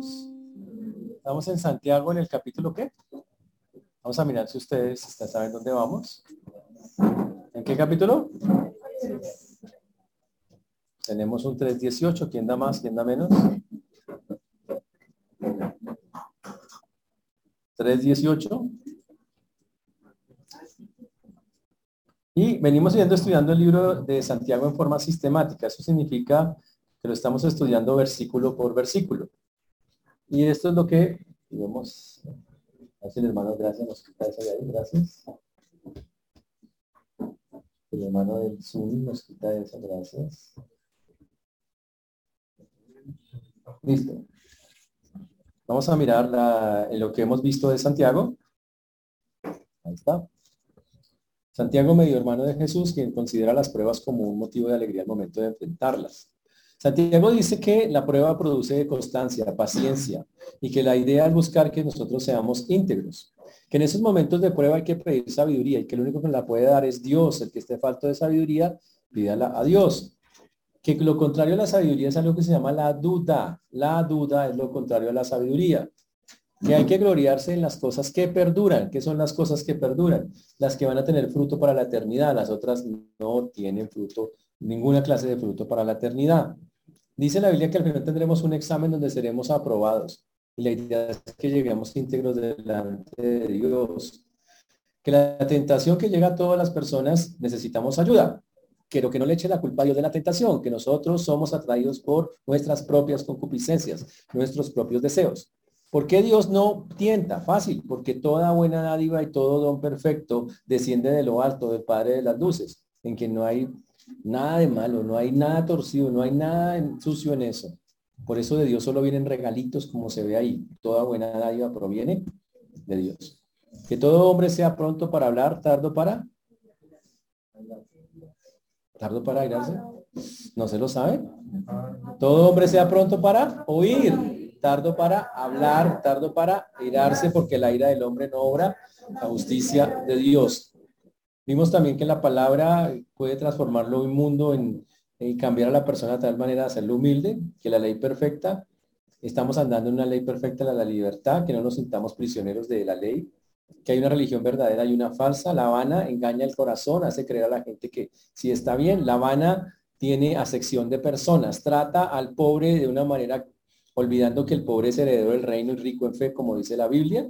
Estamos en Santiago en el capítulo ¿qué? Vamos a mirar si ustedes saben dónde vamos. ¿En qué capítulo? Tenemos un 3.18. ¿Quién da más? ¿Quién da menos? 3.18. Y venimos yendo estudiando el libro de Santiago en forma sistemática. Eso significa que lo estamos estudiando versículo por versículo. Y esto es lo que vemos. Así el hermano, gracias, nos quita eso de ahí, gracias. El hermano del Zoom nos quita eso, gracias. Listo. Vamos a mirar en lo que hemos visto de Santiago. Ahí está. Santiago, medio hermano de Jesús, quien considera las pruebas como un motivo de alegría al momento de enfrentarlas. Santiago dice que la prueba produce constancia, paciencia y que la idea es buscar que nosotros seamos íntegros. Que en esos momentos de prueba hay que pedir sabiduría y que el único que la puede dar es Dios. El que esté falto de sabiduría, pídala a Dios. Que lo contrario a la sabiduría es algo que se llama la duda. La duda es lo contrario a la sabiduría. Que hay que gloriarse en las cosas que perduran. ¿Qué son las cosas que perduran? Las que van a tener fruto para la eternidad. Las otras no tienen fruto, ninguna clase de fruto para la eternidad. Dice la Biblia que al final tendremos un examen donde seremos aprobados. Y la idea es que lleguemos íntegros delante de Dios. Que la tentación que llega a todas las personas necesitamos ayuda. Quiero que no le eche la culpa a Dios de la tentación, que nosotros somos atraídos por nuestras propias concupiscencias, nuestros propios deseos. ¿Por qué Dios no tienta? Fácil, porque toda buena dádiva y todo don perfecto desciende de lo alto del Padre de las Luces, en quien no hay Nada de malo, no hay nada torcido, no hay nada sucio en eso. Por eso de Dios solo vienen regalitos como se ve ahí. Toda buena dádiva proviene de Dios. Que todo hombre sea pronto para hablar, tardo para... Tardo para irse. ¿No se lo sabe? Todo hombre sea pronto para oír, tardo para hablar, tardo para irarse, porque la ira del hombre no obra la justicia de Dios. Vimos también que la palabra puede transformarlo un mundo en, cambiar a la persona de tal manera de hacerlo humilde, que la ley perfecta, estamos andando en una ley perfecta, la, la libertad, que no nos sintamos prisioneros de la ley, que hay una religión verdadera y una falsa. La Habana engaña el corazón, hace creer a la gente que si está bien, La Habana tiene acepción de personas, trata al pobre de una manera, olvidando que el pobre es heredero del reino y rico en fe, como dice la Biblia,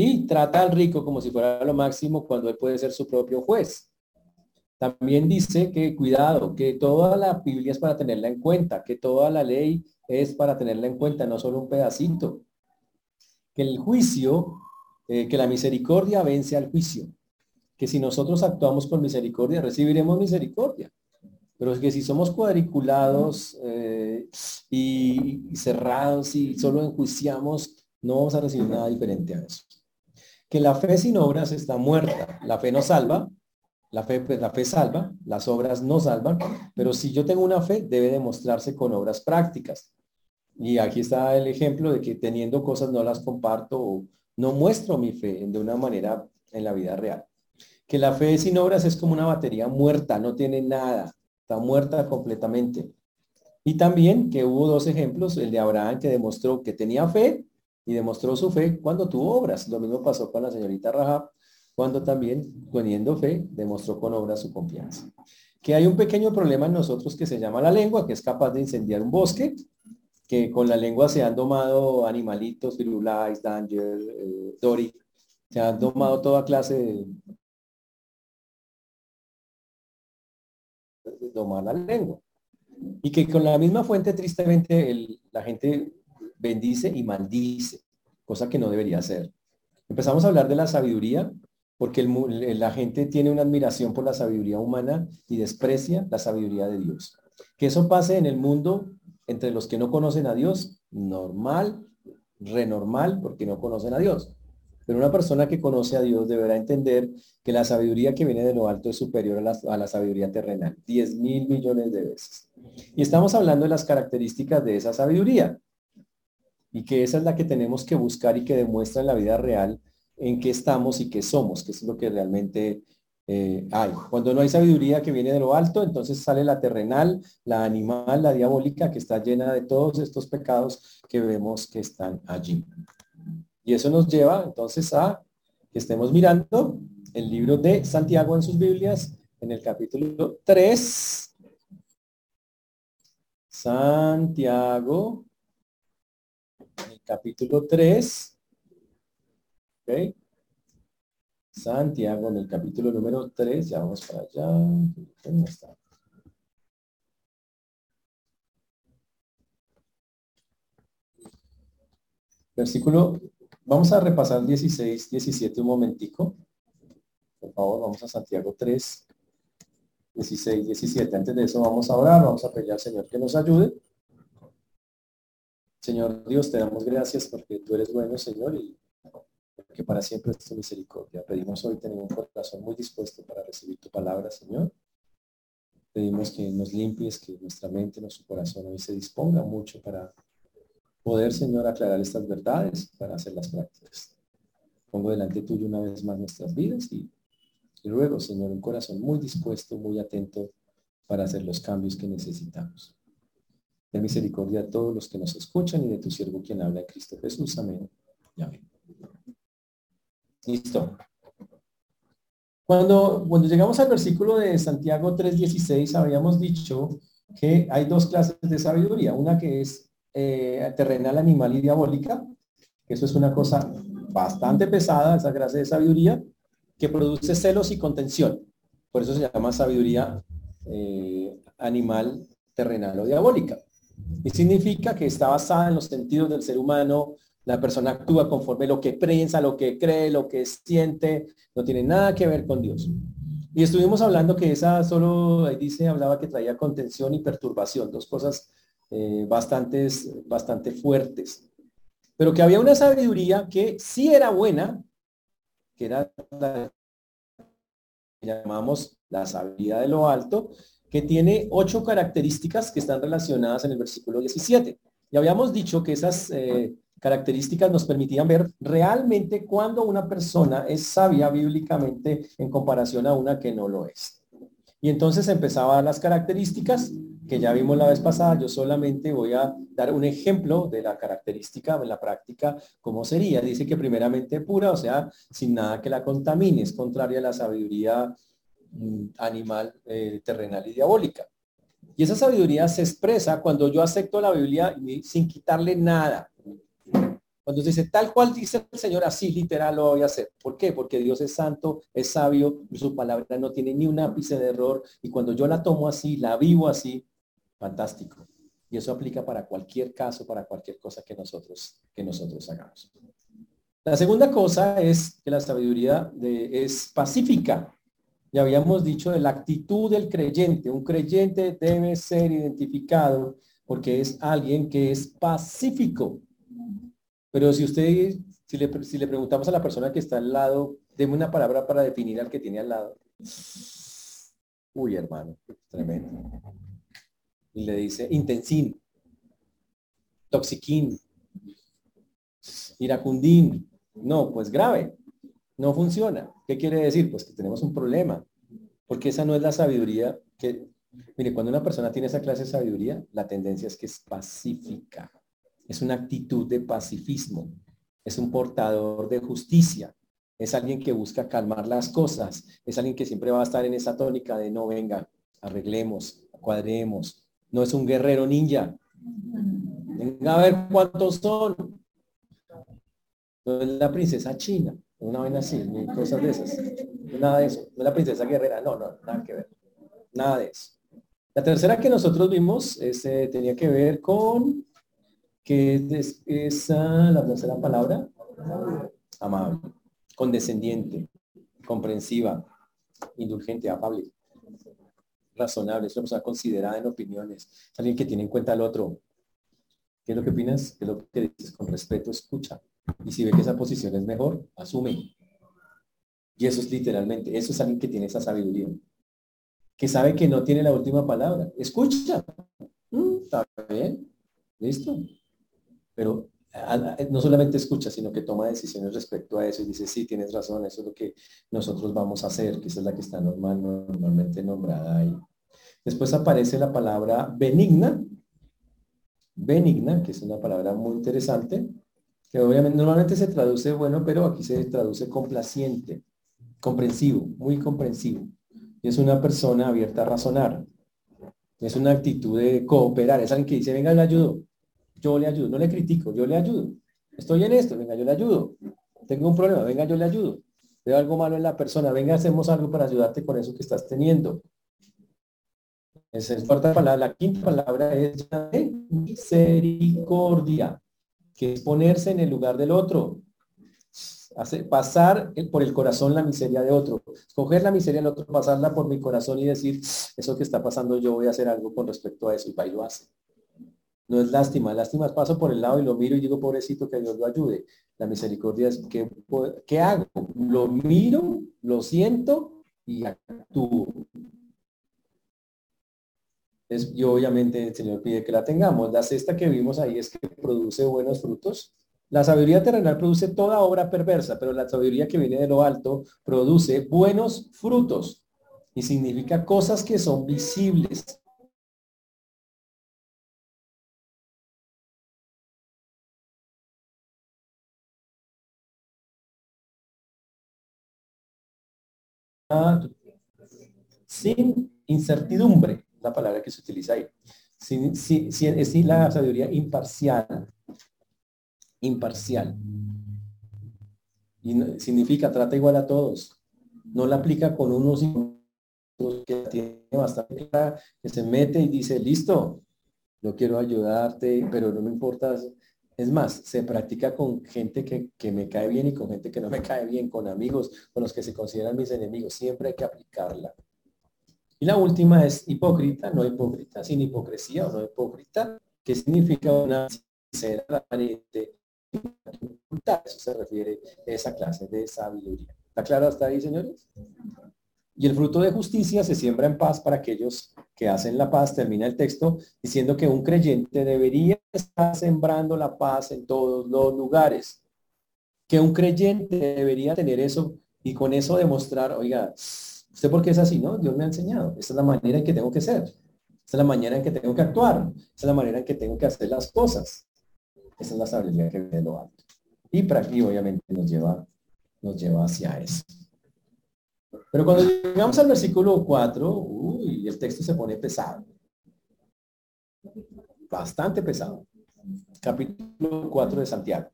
y trata al rico como si fuera lo máximo cuando él puede ser su propio juez. También dice que cuidado, que toda la Biblia es para tenerla en cuenta, que toda la ley es para tenerla en cuenta, no solo un pedacito. Que el juicio, eh, que la misericordia vence al juicio. Que si nosotros actuamos con misericordia, recibiremos misericordia. Pero que si somos cuadriculados eh, y cerrados y solo enjuiciamos, no vamos a recibir nada diferente a eso que la fe sin obras está muerta. La fe no salva, la fe, pues, la fe salva, las obras no salvan, pero si yo tengo una fe, debe demostrarse con obras prácticas. Y aquí está el ejemplo de que teniendo cosas no las comparto o no muestro mi fe de una manera en la vida real. Que la fe sin obras es como una batería muerta, no tiene nada, está muerta completamente. Y también que hubo dos ejemplos, el de Abraham que demostró que tenía fe y demostró su fe cuando tuvo obras. Lo mismo pasó con la señorita Rahab, cuando también, teniendo fe, demostró con obras su confianza. Que hay un pequeño problema en nosotros que se llama la lengua, que es capaz de incendiar un bosque, que con la lengua se han domado animalitos, firulais, danger, eh, dori, se han domado toda clase de, domar la lengua. Y que con la misma fuente, tristemente, la gente bendice y maldice, cosa que no debería ser. Empezamos a hablar de la sabiduría porque la gente tiene una admiración por la sabiduría humana y desprecia la sabiduría de Dios. Que eso pase en el mundo entre los que no conocen a Dios, normal, renormal, porque no conocen a Dios. Pero una persona que conoce a Dios deberá entender que la sabiduría que viene de lo alto es superior a la, a la sabiduría terrenal, 10 mil millones de veces. Y estamos hablando de las características de esa sabiduría y que esa es la que tenemos que buscar y que demuestra en la vida real en qué estamos y qué somos, que es lo que realmente eh, hay. Cuando no hay sabiduría que viene de lo alto, entonces sale la terrenal, la animal, la diabólica, que está llena de todos estos pecados que vemos que están allí. Y eso nos lleva entonces a que estemos mirando el libro de Santiago en sus Biblias, en el capítulo 3. Santiago, capítulo 3. Okay. Santiago en el capítulo número 3, ya vamos para allá. está? Versículo, vamos a repasar 16, 17 un momentico. Por favor, vamos a Santiago 3, 16, 17. Antes de eso vamos a orar, vamos a pedir al Señor que nos ayude. Señor Dios, te damos gracias porque tú eres bueno, Señor, y que para siempre es tu misericordia. Pedimos hoy tener un corazón muy dispuesto para recibir tu palabra, Señor. Pedimos que nos limpies, que nuestra mente, nuestro corazón hoy se disponga mucho para poder, Señor, aclarar estas verdades, para hacer las prácticas. Pongo delante tuyo una vez más nuestras vidas y, y luego, Señor, un corazón muy dispuesto, muy atento para hacer los cambios que necesitamos. De misericordia a todos los que nos escuchan y de tu siervo quien habla, Cristo Jesús. Amén. Y amén. Listo. Cuando, cuando llegamos al versículo de Santiago 3.16, habíamos dicho que hay dos clases de sabiduría. Una que es eh, terrenal, animal y diabólica. Eso es una cosa bastante pesada, esa clase de sabiduría, que produce celos y contención. Por eso se llama sabiduría eh, animal, terrenal o diabólica. Y significa que está basada en los sentidos del ser humano, la persona actúa conforme lo que piensa, lo que cree, lo que siente, no tiene nada que ver con Dios. Y estuvimos hablando que esa solo, ahí dice, hablaba que traía contención y perturbación, dos cosas eh, bastantes, bastante fuertes. Pero que había una sabiduría que sí era buena, que era llamamos la sabiduría de lo alto, que tiene ocho características que están relacionadas en el versículo 17. Y habíamos dicho que esas eh, características nos permitían ver realmente cuando una persona es sabia bíblicamente en comparación a una que no lo es. Y entonces empezaba las características que ya vimos la vez pasada. Yo solamente voy a dar un ejemplo de la característica en la práctica, cómo sería. Dice que primeramente pura, o sea, sin nada que la contamine, es contraria a la sabiduría animal, eh, terrenal y diabólica. Y esa sabiduría se expresa cuando yo acepto la Biblia sin quitarle nada. Cuando dice tal cual dice el Señor, así literal lo voy a hacer. ¿Por qué? Porque Dios es santo, es sabio, y su palabra no tiene ni un ápice de error. Y cuando yo la tomo así, la vivo así, fantástico. Y eso aplica para cualquier caso, para cualquier cosa que nosotros, que nosotros hagamos. La segunda cosa es que la sabiduría es pacífica. Ya habíamos dicho de la actitud del creyente. Un creyente debe ser identificado porque es alguien que es pacífico. Pero si usted, si le, preguntamos a la persona que está al lado, deme una palabra para definir al que tiene al lado. Uy, hermano, tremendo. Y le dice intensín, toxiquín, iracundín. No, pues grave. No funciona. ¿Qué quiere decir? Pues que tenemos un problema. Porque esa no es la sabiduría que... Mire, cuando una persona tiene esa clase de sabiduría, la tendencia es que es pacífica es una actitud de pacifismo, es un portador de justicia, es alguien que busca calmar las cosas, es alguien que siempre va a estar en esa tónica de no venga, arreglemos, cuadremos, no es un guerrero ninja. Venga a ver cuántos son. No es la princesa china, una vaina así, cosas de esas. Nada de eso. No la princesa guerrera, no, no, nada que ver. Nada de eso. La tercera que nosotros vimos este, tenía que ver con que es esa, la tercera palabra, amable, condescendiente, comprensiva, indulgente, afable, razonable, es una persona considerada en opiniones, alguien que tiene en cuenta al otro. ¿Qué es lo que opinas? ¿Qué es lo que dices? Con respeto, escucha. Y si ve que esa posición es mejor, asume. Y eso es literalmente, eso es alguien que tiene esa sabiduría. Que sabe que no tiene la última palabra. Escucha. Mm, está bien. Listo pero no solamente escucha, sino que toma decisiones respecto a eso y dice, sí, tienes razón, eso es lo que nosotros vamos a hacer, que esa es la que está normal, normalmente nombrada ahí. Después aparece la palabra benigna, benigna, que es una palabra muy interesante, que obviamente normalmente se traduce bueno, pero aquí se traduce complaciente, comprensivo, muy comprensivo. Es una persona abierta a razonar. Es una actitud de cooperar, es alguien que dice, venga, le ayudo, yo le ayudo, no le critico, yo le ayudo. Estoy en esto, venga, yo le ayudo. Tengo un problema, venga, yo le ayudo. Veo algo malo en la persona, venga, hacemos algo para ayudarte con eso que estás teniendo. Esa es la cuarta palabra. La quinta palabra es misericordia, que es ponerse en el lugar del otro. Pasar por el corazón la miseria de otro. Coger la miseria del otro, pasarla por mi corazón y decir, eso que está pasando, yo voy a hacer algo con respecto a eso. Y va lo hace. No es lástima, lástima paso por el lado y lo miro y digo, pobrecito, que Dios lo ayude. La misericordia es, ¿qué, qué hago? Lo miro, lo siento y actúo. Es, y obviamente el Señor pide que la tengamos. La sexta que vimos ahí es que produce buenos frutos. La sabiduría terrenal produce toda obra perversa, pero la sabiduría que viene de lo alto produce buenos frutos y significa cosas que son visibles, sin incertidumbre, la palabra que se utiliza ahí. Sin, es la sabiduría imparcial. Imparcial. Y significa trata igual a todos. No la aplica con unos que tiene bastante que se mete y dice, listo, yo quiero ayudarte, pero no me importa es más, se practica con gente que, me cae bien y con gente que no me cae bien, con amigos, con los que se consideran mis enemigos. Siempre hay que aplicarla. Y la última es hipócrita, no hipócrita, sin hipocresía o no hipócrita, que significa una sinceramente eso se refiere a esa clase de sabiduría. ¿Está claro hasta ahí, señores? Y el fruto de justicia se siembra en paz para aquellos que hacen la paz. Termina el texto diciendo que un creyente debería estar sembrando la paz en todos los lugares. Que un creyente debería tener eso y con eso demostrar, oiga, ¿usted por qué es así? No, Dios me ha enseñado. Esta es la manera en que tengo que ser. Esta es la manera en que tengo que actuar. Esta es la manera en que tengo que hacer las cosas. Esa es la sabiduría que viene de lo alto. Y para aquí obviamente nos lleva, nos lleva hacia eso. Pero cuando llegamos al versículo 4, uy, el texto se pone pesado. Bastante pesado. Capítulo 4 de Santiago.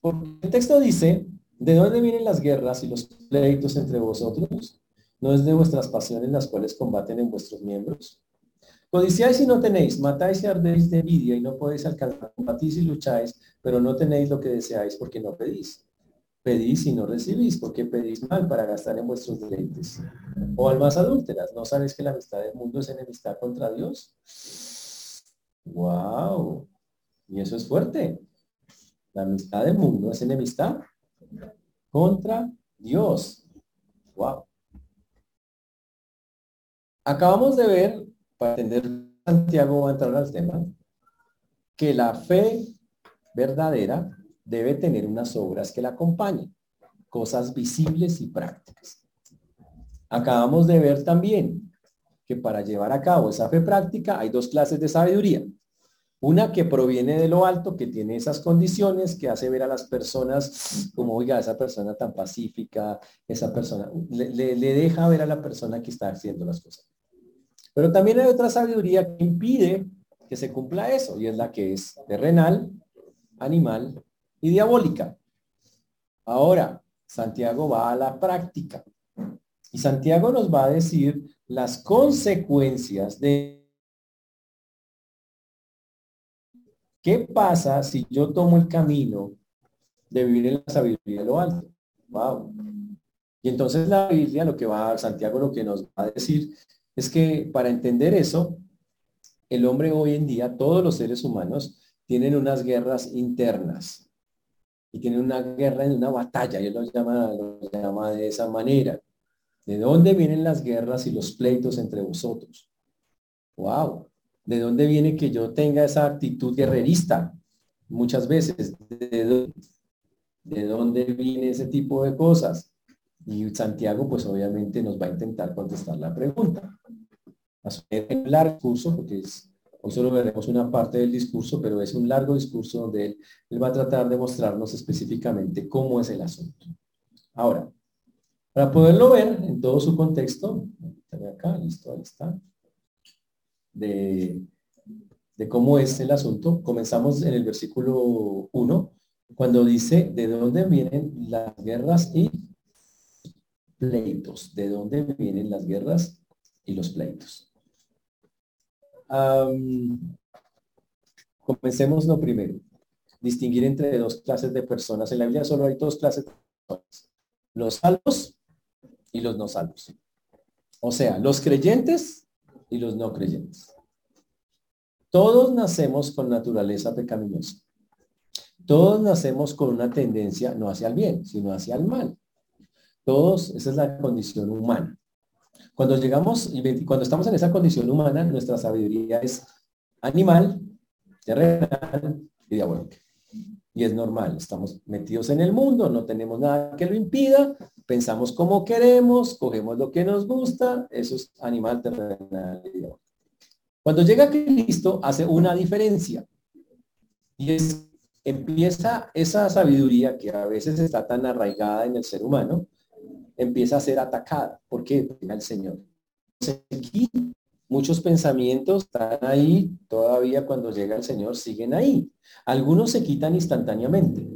Porque el texto dice, ¿de dónde vienen las guerras y los pleitos entre vosotros? ¿No es de vuestras pasiones las cuales combaten en vuestros miembros? Codiciáis y no tenéis, matáis y ardéis de envidia y no podéis alcanzar, combatís y lucháis, pero no tenéis lo que deseáis porque no pedís pedís y no recibís, porque pedís mal para gastar en vuestros deleites. O almas adúlteras, ¿no sabes que la amistad del mundo es enemistad contra Dios? ¡Wow! Y eso es fuerte. La amistad del mundo es enemistad contra Dios. ¡Wow! Acabamos de ver, para entender Santiago va a entrar al tema, que la fe verdadera debe tener unas obras que la acompañen, cosas visibles y prácticas. Acabamos de ver también que para llevar a cabo esa fe práctica hay dos clases de sabiduría. Una que proviene de lo alto, que tiene esas condiciones, que hace ver a las personas como, oiga, esa persona tan pacífica, esa persona, le, deja ver a la persona que está haciendo las cosas. Pero también hay otra sabiduría que impide que se cumpla eso, y es la que es terrenal, animal y diabólica. Ahora, Santiago va a la práctica. Y Santiago nos va a decir las consecuencias de ¿Qué pasa si yo tomo el camino de vivir en la sabiduría de lo alto? Wow. Y entonces la Biblia, lo que va, Santiago lo que nos va a decir es que para entender eso, el hombre hoy en día, todos los seres humanos, tienen unas guerras internas y tienen una guerra una batalla, y él lo llama, lo llama de esa manera. ¿De dónde vienen las guerras y los pleitos entre vosotros? ¡Wow! ¿De dónde viene que yo tenga esa actitud guerrerista? muchas veces, ¿de dónde, viene ese tipo de cosas? Y Santiago, pues obviamente nos va a intentar contestar la pregunta. Un largo discurso, porque es, hoy solo veremos una parte del discurso, pero es un largo discurso donde él, él va a tratar de mostrarnos específicamente cómo es el asunto. Ahora, para poderlo ver en todo su contexto, acá, listo, ahí está, de, de cómo es el asunto, comenzamos en el versículo 1, cuando dice de dónde vienen las guerras y pleitos, de dónde vienen las guerras y los pleitos. comencemos lo primero, distinguir entre dos clases de personas. En la Biblia solo hay dos clases los salvos y los no salvos. O sea, los creyentes y los no creyentes. Todos nacemos con naturaleza pecaminosa. Todos nacemos con una tendencia no hacia el bien, sino hacia el mal. Todos, esa es la condición humana. Cuando llegamos y cuando estamos en esa condición humana, nuestra sabiduría es animal, terrenal y diabólica. Y es normal, estamos metidos en el mundo, no tenemos nada que lo impida, pensamos como queremos, cogemos lo que nos gusta, eso es animal terrenal Cuando llega Cristo hace una diferencia y es empieza esa sabiduría que a veces está tan arraigada en el ser humano, empieza a ser atacada. ¿Por qué? Porque el Señor. Muchos pensamientos están ahí, todavía cuando llega el Señor siguen ahí. Algunos se quitan instantáneamente.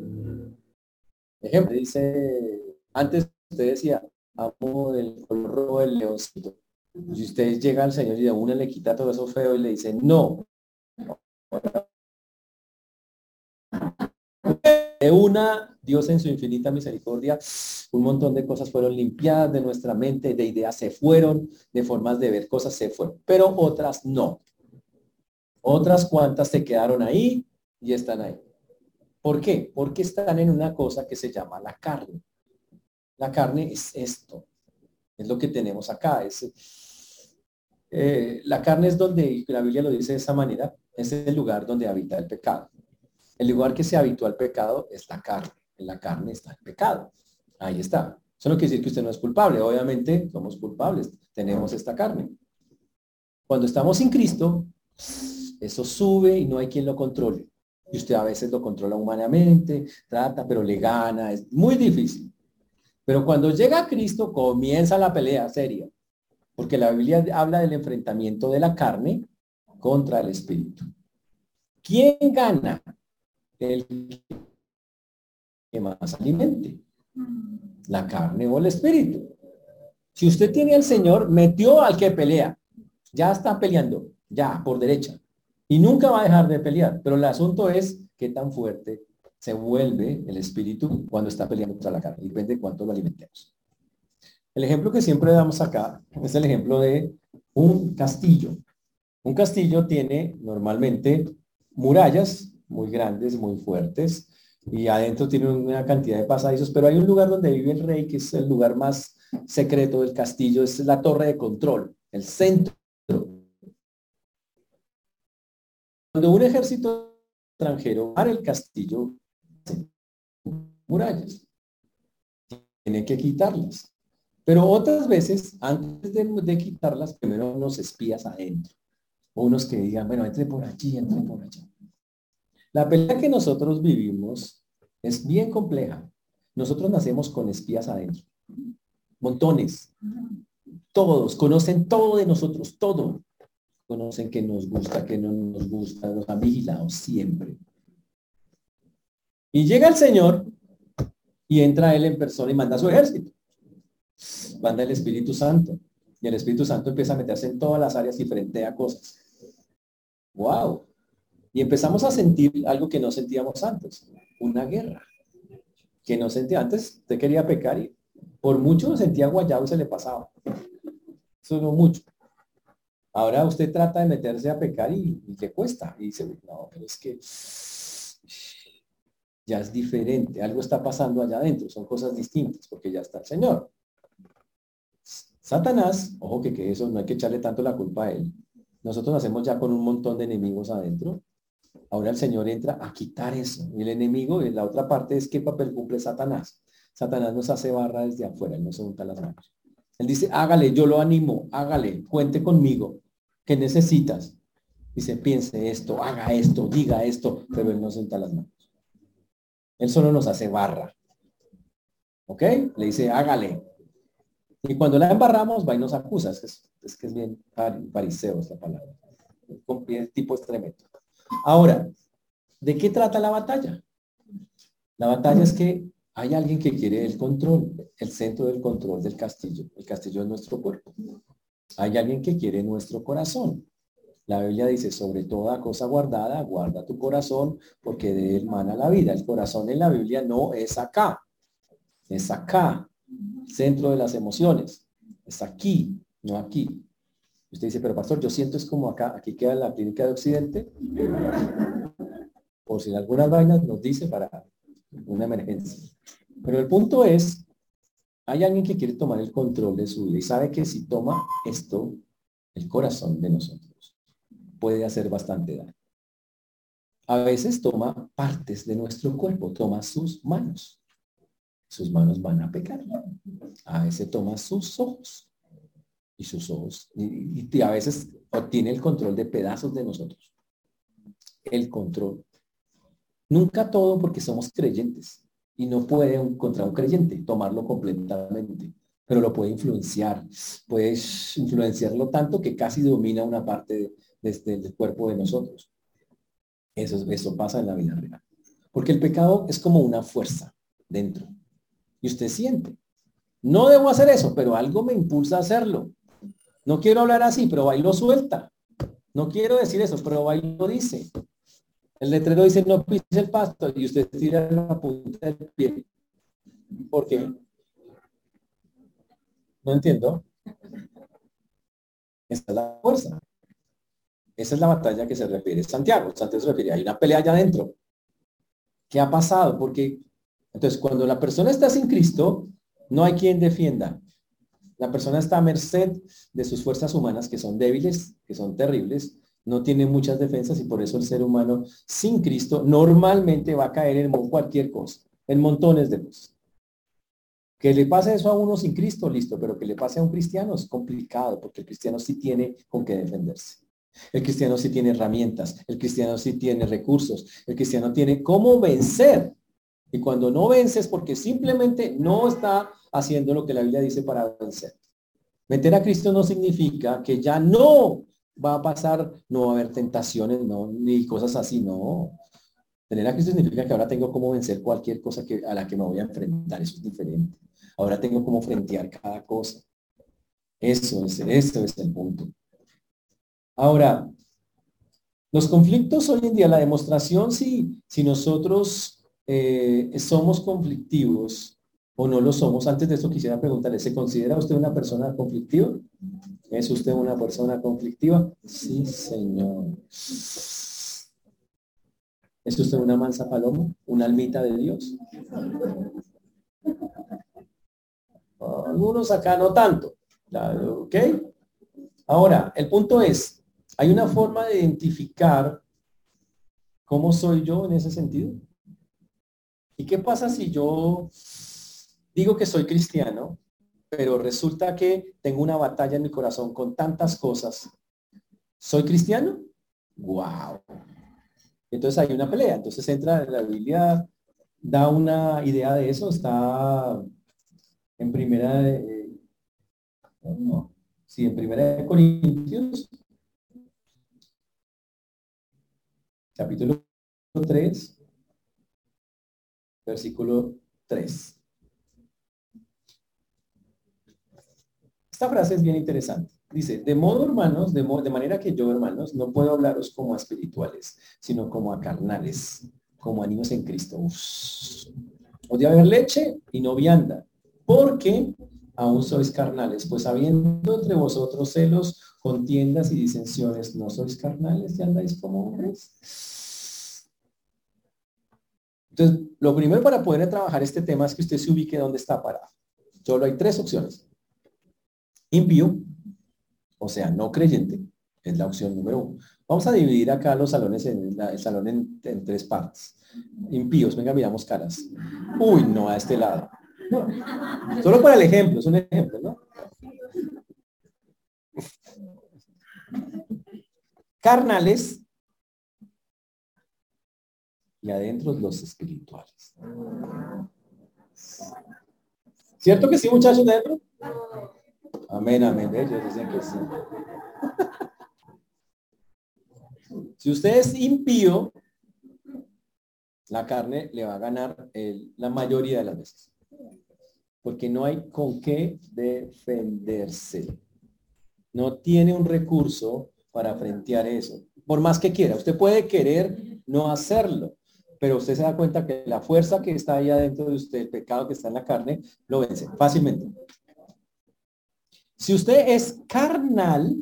Ejemplo, dice, antes usted decía, amo el color rojo del leoncito. Si usted llega al Señor y de una le quita todo eso feo y le dice, no. De una, Dios en su infinita misericordia, un montón de cosas fueron limpiadas de nuestra mente, de ideas se fueron, de formas de ver cosas se fueron, pero otras no. Otras cuantas se quedaron ahí y están ahí. ¿Por qué? Porque están en una cosa que se llama la carne. La carne es esto, es lo que tenemos acá. Es, eh, la carne es donde, la Biblia lo dice de esa manera, es el lugar donde habita el pecado. El lugar que se habitúa al pecado es la carne. En la carne está el pecado. Ahí está. Eso no quiere decir que usted no es culpable. Obviamente somos culpables. Tenemos esta carne. Cuando estamos sin Cristo, eso sube y no hay quien lo controle. Y usted a veces lo controla humanamente, trata, pero le gana. Es muy difícil. Pero cuando llega a Cristo, comienza la pelea seria. Porque la Biblia habla del enfrentamiento de la carne contra el espíritu. ¿Quién gana? El que más alimente la carne o el espíritu. Si usted tiene al Señor, metió al que pelea. Ya está peleando, ya, por derecha. Y nunca va a dejar de pelear. Pero el asunto es qué tan fuerte se vuelve el espíritu cuando está peleando contra la carne. Depende de cuánto lo alimentemos. El ejemplo que siempre damos acá es el ejemplo de un castillo. Un castillo tiene normalmente murallas muy grandes, muy fuertes, y adentro tiene una cantidad de pasadizos, pero hay un lugar donde vive el rey, que es el lugar más secreto del castillo, es la torre de control, el centro. Cuando un ejército extranjero para el castillo, murallas, tiene que quitarlas. Pero otras veces, antes de, quitarlas, primero unos espías adentro. Unos que digan, bueno, entre por allí, entre por allá. La pelea que nosotros vivimos es bien compleja. Nosotros nacemos con espías adentro. Montones. Todos conocen todo de nosotros, todo. Conocen que nos gusta, que no nos gusta, nos han vigilado siempre. Y llega el Señor y entra Él en persona y manda a su ejército. Manda el Espíritu Santo. Y el Espíritu Santo empieza a meterse en todas las áreas y frente a cosas. ¡Wow! Y empezamos a sentir algo que no sentíamos antes, una guerra. Que no sentía antes, usted quería pecar y por mucho sentía guayado y se le pasaba. Eso no mucho. Ahora usted trata de meterse a pecar y, le cuesta. Y dice, no, pero es que ya es diferente. Algo está pasando allá adentro. Son cosas distintas porque ya está el Señor. Satanás, ojo que, que eso no hay que echarle tanto la culpa a él. Nosotros nacemos ya con un montón de enemigos adentro Ahora el Señor entra a quitar eso. El enemigo, y la otra parte es qué papel cumple Satanás. Satanás nos hace barra desde afuera, él no se unta las manos. Él dice, hágale, yo lo animo, hágale, cuente conmigo. ¿Qué necesitas? Dice, piense esto, haga esto, diga esto, pero él no se unta las manos. Él solo nos hace barra. ¿Ok? Le dice, hágale. Y cuando la embarramos, va y nos acusa. Es que es, bien fariseo esta palabra. Tipo. Ahora, ¿de qué trata la batalla? La batalla es que hay alguien que quiere el control, el centro del control del castillo. El castillo es nuestro cuerpo. Hay alguien que quiere nuestro corazón. La Biblia dice, sobre toda cosa guardada, guarda tu corazón, porque de él mana la vida. El corazón en la Biblia no es acá, es acá, centro de las emociones. Es aquí, no aquí. Usted dice, pero pastor, yo siento es como acá, aquí queda la clínica de Occidente. Por si en algunas vainas nos dice para una emergencia. Pero el punto es, hay alguien que quiere tomar el control de su vida y sabe que si toma esto, el corazón de nosotros puede hacer bastante daño. A veces toma partes de nuestro cuerpo, toma sus manos. Sus manos van a pecar. A veces toma sus ojos y sus ojos. Y, a veces obtiene el control de pedazos de nosotros. El control. Nunca todo porque somos creyentes. Y no puede contra un creyente tomarlo completamente. Pero lo puede influenciar. Puede influenciarlo tanto que casi domina una parte de, del cuerpo de nosotros. Eso, eso pasa en la vida real. Porque el pecado es como una fuerza dentro. Y usted siente. No debo hacer eso, pero algo me impulsa a hacerlo. No quiero hablar así, pero va y lo suelta. No quiero decir eso, pero va y lo dice. El letrero dice no pise el pasto y usted tira la punta del pie. ¿Por qué? No entiendo. Esta es la fuerza. Esa es la batalla que se refiere Santiago. Santiago se refiere, hay una pelea allá adentro. ¿Qué ha pasado? Porque entonces cuando la persona está sin Cristo, no hay quien defienda. La persona está a merced de sus fuerzas humanas, que son débiles, que son terribles, no tiene muchas defensas y por eso el ser humano sin Cristo normalmente va a caer en cualquier cosa, en montones de cosas. Que le pase eso a uno sin Cristo, listo, pero que le pase a un cristiano es complicado, porque el cristiano sí tiene con qué defenderse. El cristiano sí tiene herramientas, el cristiano sí tiene recursos, el cristiano tiene cómo vencer. Y cuando no vences porque simplemente no está haciendo lo que la Biblia dice para vencer. Meter a Cristo no significa que ya no va a pasar, no va a haber tentaciones, no, ni cosas así, no. Tener a Cristo significa que ahora tengo cómo vencer cualquier cosa que, a la que me voy a enfrentar, eso es diferente. Ahora tengo cómo frentear cada cosa. Eso es, eso es el punto. Ahora, los conflictos hoy en día, la demostración si, si nosotros eh, somos conflictivos o no lo somos. Antes de eso quisiera preguntarle, ¿se considera usted una persona conflictiva? ¿Es usted una persona conflictiva? Sí, señor. ¿Es usted una mansa paloma? ¿Una almita de Dios? Algunos acá no tanto. ¿Ok? Ahora, el punto es, ¿hay una forma de identificar cómo soy yo en ese sentido? ¿Y qué pasa si yo digo que soy cristiano, pero resulta que tengo una batalla en mi corazón con tantas cosas. ¿Soy cristiano? ¡Wow! Entonces hay una pelea. Entonces entra en la Biblia, da una idea de eso. Está en primera de, no, sí, en primera de Corintios, capítulo 3, versículo 3. Esta frase es bien interesante. Dice, de modo, hermanos, de, manera que yo, hermanos, no puedo hablaros como a espirituales, sino como a carnales, como a en Cristo. Os de haber leche y no vianda, porque aún sois carnales, pues habiendo entre vosotros celos, contiendas y disensiones, ¿no sois carnales y andáis como hombres? Entonces, lo primero para poder trabajar este tema es que usted se ubique donde está parado. Solo hay tres opciones impío, o sea, no creyente, es la opción número uno. Vamos a dividir acá los salones en el salón en, tres partes. Impíos, venga, miramos caras. Uy, no, a este lado. Solo para el ejemplo, es un ejemplo, ¿no? Carnales y adentro los espirituales. ¿Cierto que sí, muchachos? Amén, amén. Ellos dicen que sí. Si usted es impío, la carne le va a ganar la mayoría de las veces. Porque no hay con qué defenderse. No tiene un recurso para frentear eso. Por más que quiera. Usted puede querer no hacerlo, pero usted se da cuenta que la fuerza que está ahí adentro de usted, el pecado que está en la carne, lo vence fácilmente. Si usted es carnal,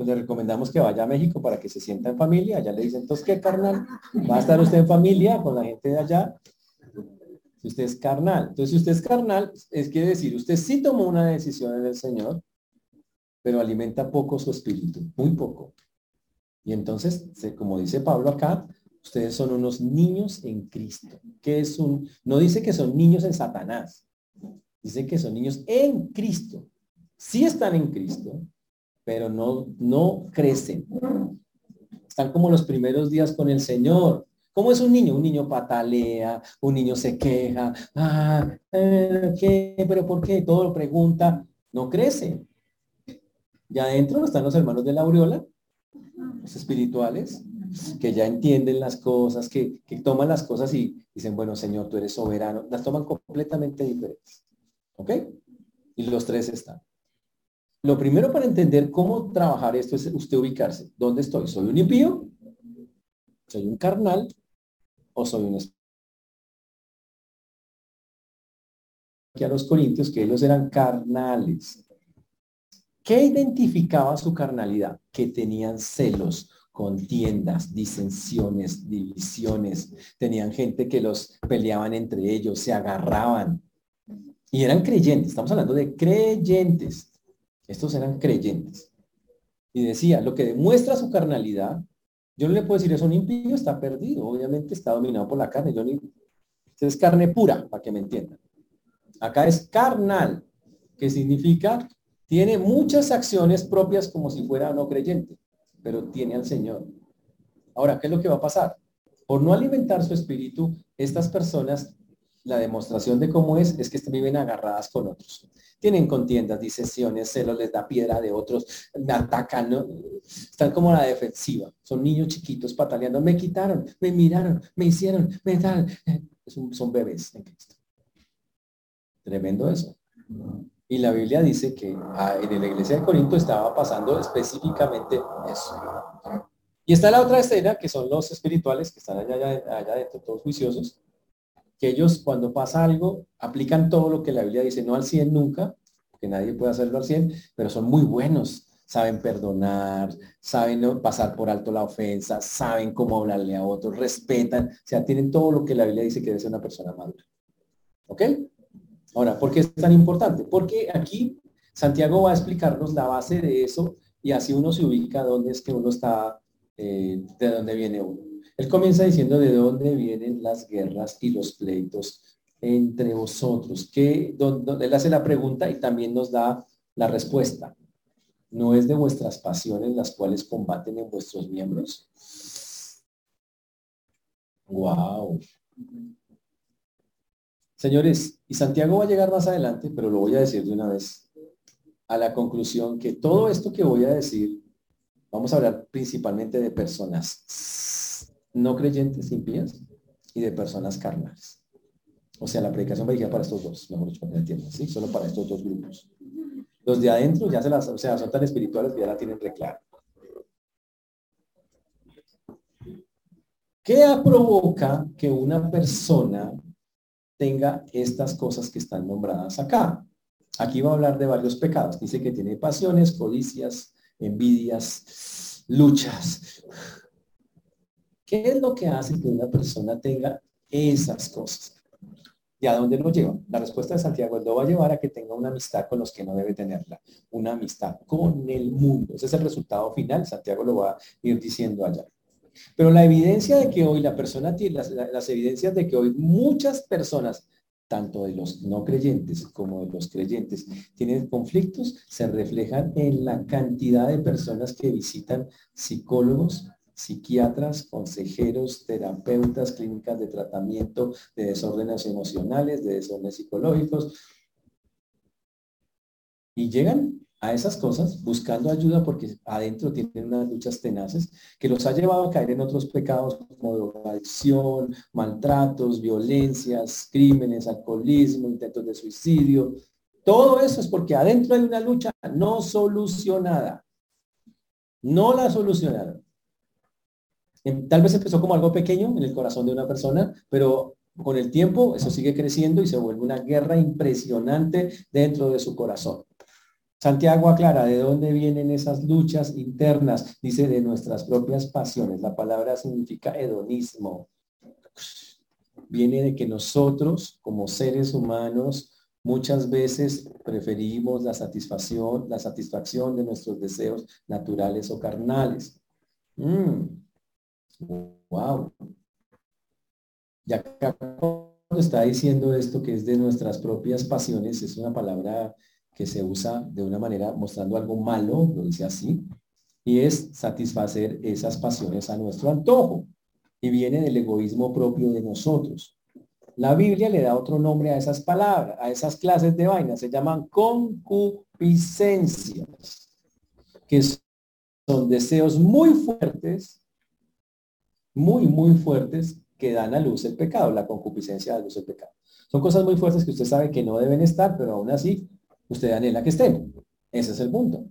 pues le recomendamos que vaya a México para que se sienta en familia. Allá le dicen, entonces, ¿qué carnal? Va a estar usted en familia con la gente de allá. Si usted es carnal. Entonces, si usted es carnal, es quiere decir, usted sí tomó una decisión en el Señor, pero alimenta poco su espíritu, muy poco. Y entonces, como dice Pablo acá, ustedes son unos niños en Cristo. que es un? No dice que son niños en Satanás. Dice que son niños en Cristo. Sí están en Cristo, pero no, no crecen. Están como los primeros días con el Señor. ¿Cómo es un niño? Un niño patalea, un niño se queja, ah, eh, ¿qué? ¿Pero por qué? Todo lo pregunta. No crece. Ya adentro están los hermanos de la aureola, los espirituales, que ya entienden las cosas, que, que toman las cosas y dicen, bueno, Señor, tú eres soberano. Las toman completamente diferentes. ¿Ok? Y los tres están. Lo primero para entender cómo trabajar esto es usted ubicarse. ¿Dónde estoy? ¿Soy un impío? ¿Soy un carnal? ¿O soy un Aquí a los corintios que ellos eran carnales. ¿Qué identificaba su carnalidad? Que tenían celos, contiendas, disensiones, divisiones. Tenían gente que los peleaban entre ellos, se agarraban. Y eran creyentes, estamos hablando de creyentes. Estos eran creyentes. Y decía, lo que demuestra su carnalidad, yo no le puedo decir, es un impío, está perdido. Obviamente está dominado por la carne. Yo ni, es carne pura, para que me entiendan. Acá es carnal, que significa, tiene muchas acciones propias como si fuera no creyente, pero tiene al Señor. Ahora, ¿qué es lo que va a pasar? Por no alimentar su espíritu, estas personas, la demostración de cómo es, es que viven agarradas con otros tienen contiendas, disensiones, celos, les da piedra de otros, atacan, están como la defensiva, son niños chiquitos pataleando, me quitaron, me miraron, me hicieron, me dan, son bebés en Cristo. Tremendo eso. Y la Biblia dice que ah, en la iglesia de Corinto estaba pasando específicamente eso. Y está la otra escena, que son los espirituales, que están allá, allá, allá dentro, todos juiciosos, que ellos cuando pasa algo aplican todo lo que la Biblia dice, no al 100 nunca, porque nadie puede hacerlo al 100, pero son muy buenos, saben perdonar, saben pasar por alto la ofensa, saben cómo hablarle a otros, respetan, o sea, tienen todo lo que la Biblia dice que debe ser una persona madura. ¿Ok? Ahora, ¿por qué es tan importante? Porque aquí Santiago va a explicarnos la base de eso y así uno se ubica dónde es que uno está, eh, de dónde viene uno. Él comienza diciendo de dónde vienen las guerras y los pleitos entre vosotros. Que, donde, él hace la pregunta y también nos da la respuesta. ¿No es de vuestras pasiones las cuales combaten en vuestros miembros? Wow. Señores, y Santiago va a llegar más adelante, pero lo voy a decir de una vez, a la conclusión que todo esto que voy a decir, vamos a hablar principalmente de personas no creyentes impías y de personas carnales. O sea, la predicación va dirigida para estos dos, mejor dicho, ¿sí? Solo para estos dos grupos. Los de adentro ya se las, o sea, son tan espirituales que ya la tienen reclara. ¿Qué provoca que una persona tenga estas cosas que están nombradas acá? Aquí va a hablar de varios pecados. Dice que tiene pasiones, codicias, envidias, luchas, ¿Qué es lo que hace que una persona tenga esas cosas? ¿Y a dónde lo lleva? La respuesta de Santiago lo va a llevar a que tenga una amistad con los que no debe tenerla, una amistad con el mundo. Ese es el resultado final, Santiago lo va a ir diciendo allá. Pero la evidencia de que hoy la persona tiene, las evidencias de que hoy muchas personas tanto de los no creyentes como de los creyentes, tienen conflictos, se reflejan en la cantidad de personas que visitan psicólogos, psiquiatras, consejeros, terapeutas, clínicas de tratamiento de desórdenes emocionales, de desórdenes psicológicos. Y llegan a esas cosas buscando ayuda porque adentro tienen unas luchas tenaces que los ha llevado a caer en otros pecados como adicción, maltratos, violencias, crímenes, alcoholismo, intentos de suicidio. Todo eso es porque adentro hay una lucha no solucionada. No la solucionaron. Tal vez empezó como algo pequeño en el corazón de una persona, pero con el tiempo eso sigue creciendo y se vuelve una guerra impresionante dentro de su corazón. Santiago aclara de dónde vienen esas luchas internas, dice de nuestras propias pasiones. La palabra significa hedonismo. Viene de que nosotros, como seres humanos, muchas veces preferimos la satisfacción, la satisfacción de nuestros deseos naturales o carnales. Mm. Wow. Ya cuando está diciendo esto que es de nuestras propias pasiones, es una palabra que se usa de una manera mostrando algo malo, lo dice así, y es satisfacer esas pasiones a nuestro antojo. Y viene del egoísmo propio de nosotros. La Biblia le da otro nombre a esas palabras, a esas clases de vainas, se llaman concupiscencias, que son deseos muy fuertes, muy, muy fuertes, que dan a luz el pecado, la concupiscencia da luz el pecado. Son cosas muy fuertes que usted sabe que no deben estar, pero aún así usted anhela que estén. Ese es el punto.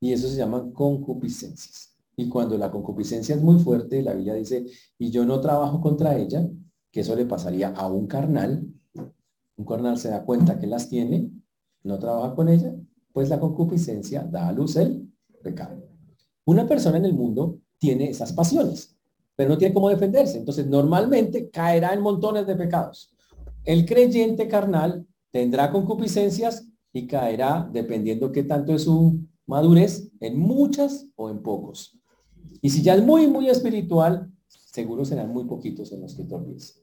Y eso se llama concupiscencias. Y cuando la concupiscencia es muy fuerte, la Biblia dice, y yo no trabajo contra ella, que eso le pasaría a un carnal, un carnal se da cuenta que las tiene, no trabaja con ella, pues la concupiscencia da a luz el pecado. Una persona en el mundo tiene esas pasiones, pero no tiene cómo defenderse. Entonces, normalmente caerá en montones de pecados. El creyente carnal tendrá concupiscencias y caerá, dependiendo qué tanto es su madurez, en muchas o en pocos. Y si ya es muy, muy espiritual, seguro serán muy poquitos en los que tropiece.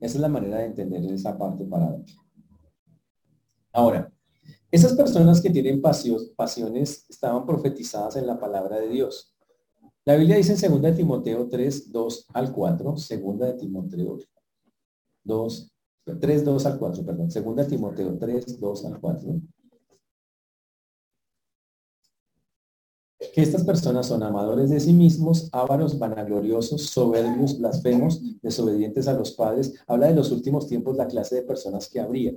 Esa es la manera de entender esa parte para Ahora, esas personas que tienen pasiones estaban profetizadas en la palabra de Dios. La Biblia dice en 2 de Timoteo 3, 2 al 4, 2 de Timoteo 2, 3, 2 al 4, perdón. Segunda Timoteo 3, 2 al 4. Que estas personas son amadores de sí mismos, ávaros, vanagloriosos, soberbios, blasfemos, desobedientes a los padres. Habla de los últimos tiempos, la clase de personas que habría.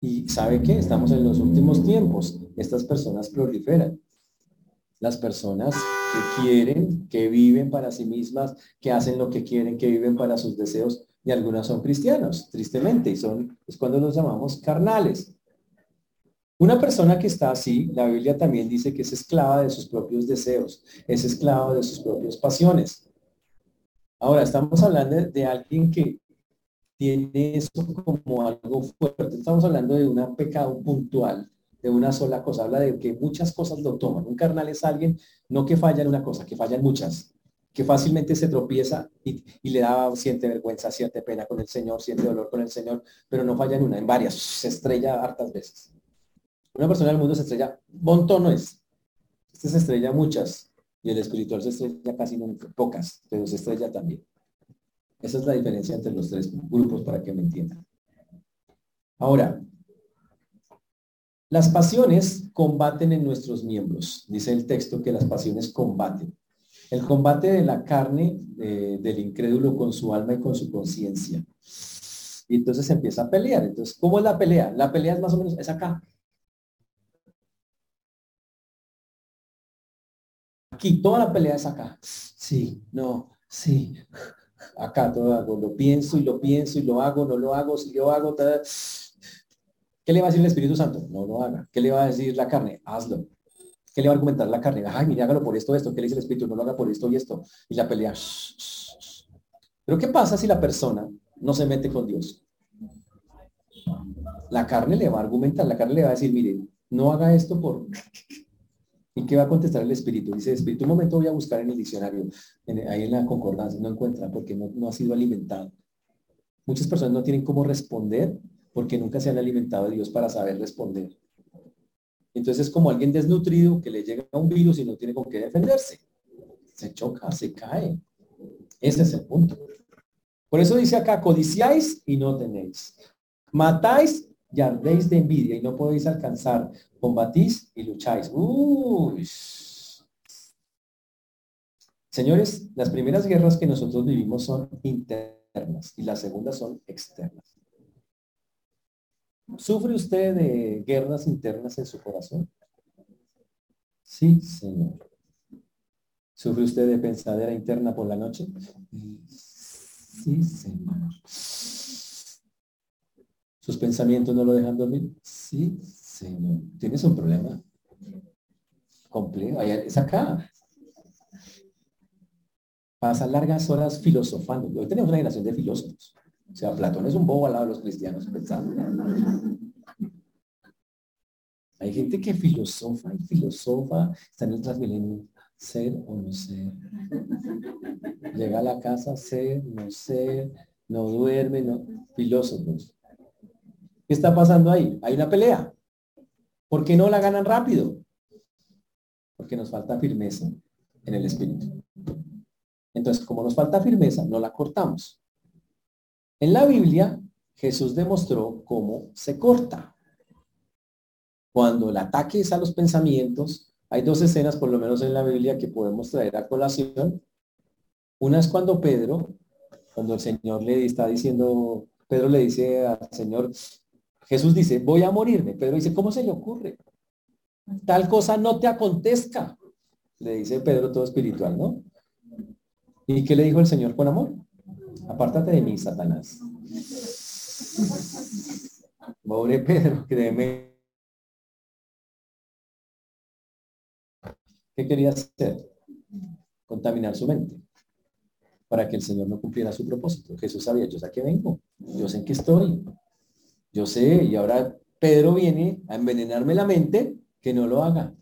Y ¿sabe qué? Estamos en los últimos tiempos. Estas personas proliferan. Las personas que quieren, que viven para sí mismas, que hacen lo que quieren, que viven para sus deseos, y algunas son cristianos, tristemente, y son, es cuando los llamamos carnales. Una persona que está así, la Biblia también dice que es esclava de sus propios deseos, es esclava de sus propias pasiones. Ahora, estamos hablando de, alguien que tiene eso como algo fuerte. Estamos hablando de un pecado puntual, de una sola cosa. Habla de que muchas cosas lo toman. Un carnal es alguien, no que falla en una cosa, que falla en muchas que fácilmente se tropieza y, le da, siente vergüenza, siente pena con el Señor, siente dolor con el Señor, pero no falla en una, en varias, se estrella hartas veces. Una persona del mundo se estrella montones, este se estrella muchas y el espiritual se estrella casi pocas, pero se estrella también. Esa es la diferencia entre los tres grupos para que me entiendan. Ahora, las pasiones combaten en nuestros miembros. Dice el texto que las pasiones combaten. El combate de la carne del incrédulo con su alma y con su conciencia. Y entonces se empieza a pelear. Entonces, ¿cómo es la pelea? La pelea es más o menos, es acá. Aquí, toda la pelea es acá. Sí, no, sí. Acá todo hago, lo pienso y lo pienso y lo hago, no lo hago, si yo hago, ¿qué le va a decir el Espíritu Santo? No lo haga. ¿Qué le va a decir la carne? Hazlo. ¿Qué le va a argumentar la carne? Ay, mire, hágalo por esto, esto. ¿Qué le dice el espíritu? No lo haga por esto y esto. Y la pelea. Pero ¿qué pasa si la persona no se mete con Dios? La carne le va a argumentar, la carne le va a decir, mire, no haga esto por... ¿Y qué va a contestar el espíritu? Dice, espíritu, un momento voy a buscar en el diccionario, ahí en la concordancia, no encuentra porque no, no ha sido alimentado. Muchas personas no tienen cómo responder porque nunca se han alimentado de Dios para saber responder. Entonces es como alguien desnutrido que le llega un virus y no tiene con qué defenderse. Se choca, se cae. Ese es el punto. Por eso dice acá, codiciáis y no tenéis. Matáis y ardéis de envidia y no podéis alcanzar. Combatís y lucháis. Señores, las primeras guerras que nosotros vivimos son internas y las segundas son externas. ¿Sufre usted de guerras internas en su corazón? Sí, Señor. ¿Sufre usted de pensadera interna por la noche? Sí, Señor. ¿Sus pensamientos no lo dejan dormir? Sí, Señor. ¿Tienes un problema? Complejo. Es acá. Pasa largas horas filosofando. Hoy tenemos una generación de filósofos. O sea, Platón es un bobo al lado de los cristianos pensando. Hay gente que filosofa y filosofa, está en el transmilenio, ser o no ser. Llega a la casa, ser, no ser, no duerme, no. Filósofos. ¿Qué está pasando ahí? Hay una pelea. ¿Por qué no la ganan rápido? Porque nos falta firmeza en el espíritu. Entonces, como nos falta firmeza, no la cortamos. En la Biblia, Jesús demostró cómo se corta. Cuando el ataque es a los pensamientos, hay dos escenas, por lo menos en la Biblia, que podemos traer a colación. Una es cuando Pedro, cuando el Señor le está diciendo, Pedro le dice al Señor, Jesús dice, voy a morirme. Pedro dice, ¿cómo se le ocurre? Tal cosa no te acontezca. Le dice Pedro todo espiritual, ¿no? ¿Y qué le dijo el Señor con amor? Apártate de mí, Satanás. Pobre Pedro, créeme. ¿Qué quería hacer? Contaminar su mente para que el Señor no cumpliera su propósito. Jesús sabía, yo sé a qué vengo, yo sé en qué estoy, yo sé, y ahora Pedro viene a envenenarme la mente, que no lo haga.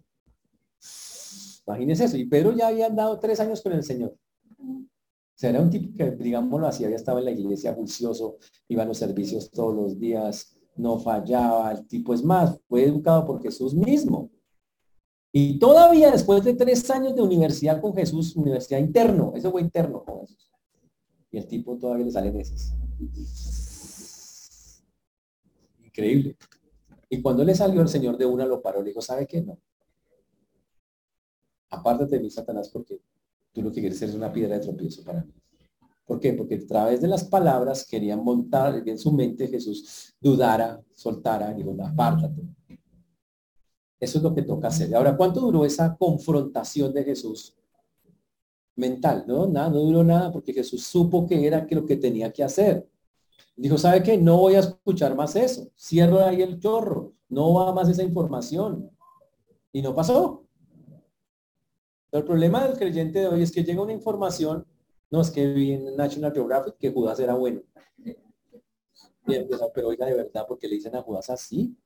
Imagínense eso. Y Pedro ya había andado tres años con el Señor. O sea, era un tipo que, digámoslo así, había estado en la iglesia juicioso, iba a los servicios todos los días, no fallaba, el tipo es más, fue educado por Jesús mismo. Y todavía después de tres años de universidad con Jesús, universidad interno, eso fue interno con Jesús. Y el tipo todavía le sale veces. Increíble. Y cuando le salió el Señor de una, lo paró, le dijo, ¿sabe qué? No. Apártate de mí, Satanás, porque tú lo que quieres es una piedra de tropiezo para mí. ¿Por qué? Porque a través de las palabras querían montar en su mente Jesús dudara, soltara, digo, apártate. Eso es lo que toca hacer. Ahora, ¿cuánto duró esa confrontación de Jesús? Mental, ¿no? Nada, no duró nada porque Jesús supo que era lo que tenía que hacer. Dijo, ¿sabe qué? No voy a escuchar más eso. Cierro ahí el chorro. No va más esa información. Y no pasó el problema del creyente de hoy es que llega una información, no es que vi en National Geographic que Judas era bueno. Y empieza, pero oiga de verdad, porque le dicen a Judas así,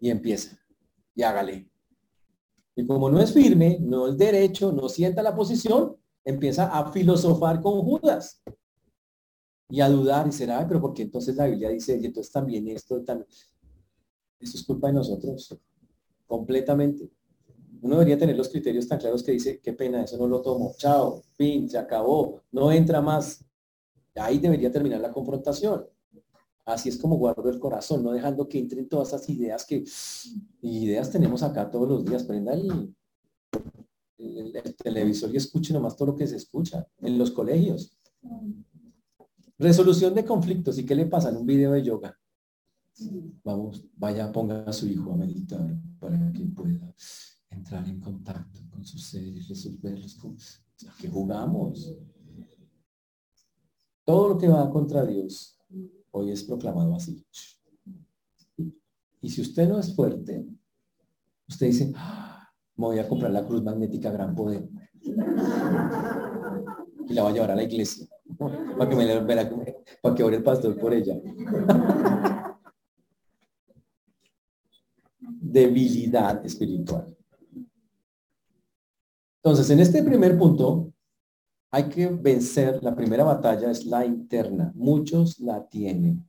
y empieza, y hágale. Y como no es firme, no es derecho, no sienta la posición, empieza a filosofar con Judas y a dudar y será, pero porque entonces la Biblia dice, y entonces también esto, también, eso es culpa de nosotros, completamente uno debería tener los criterios tan claros que dice, qué pena, eso no lo tomo, chao, fin, se acabó, no entra más. Ahí debería terminar la confrontación. Así es como guardo el corazón, no dejando que entren todas esas ideas que, ideas tenemos acá todos los días. Prenda el, el, televisor y escuche nomás todo lo que se escucha en los colegios. Resolución de conflictos. ¿Y qué le pasa en un video de yoga? Vamos, vaya, ponga a su hijo a meditar para que pueda entrar en contacto con sus seres, resolverlos con que jugamos. Todo lo que va contra Dios hoy es proclamado así. Y si usted no es fuerte, usted dice, ah, me voy a comprar la cruz magnética gran poder. Y la va a llevar a la iglesia. Para que me para que ore el pastor por ella. debilidad espiritual. Entonces, en este primer punto, hay que vencer, la primera batalla es la interna. Muchos la tienen.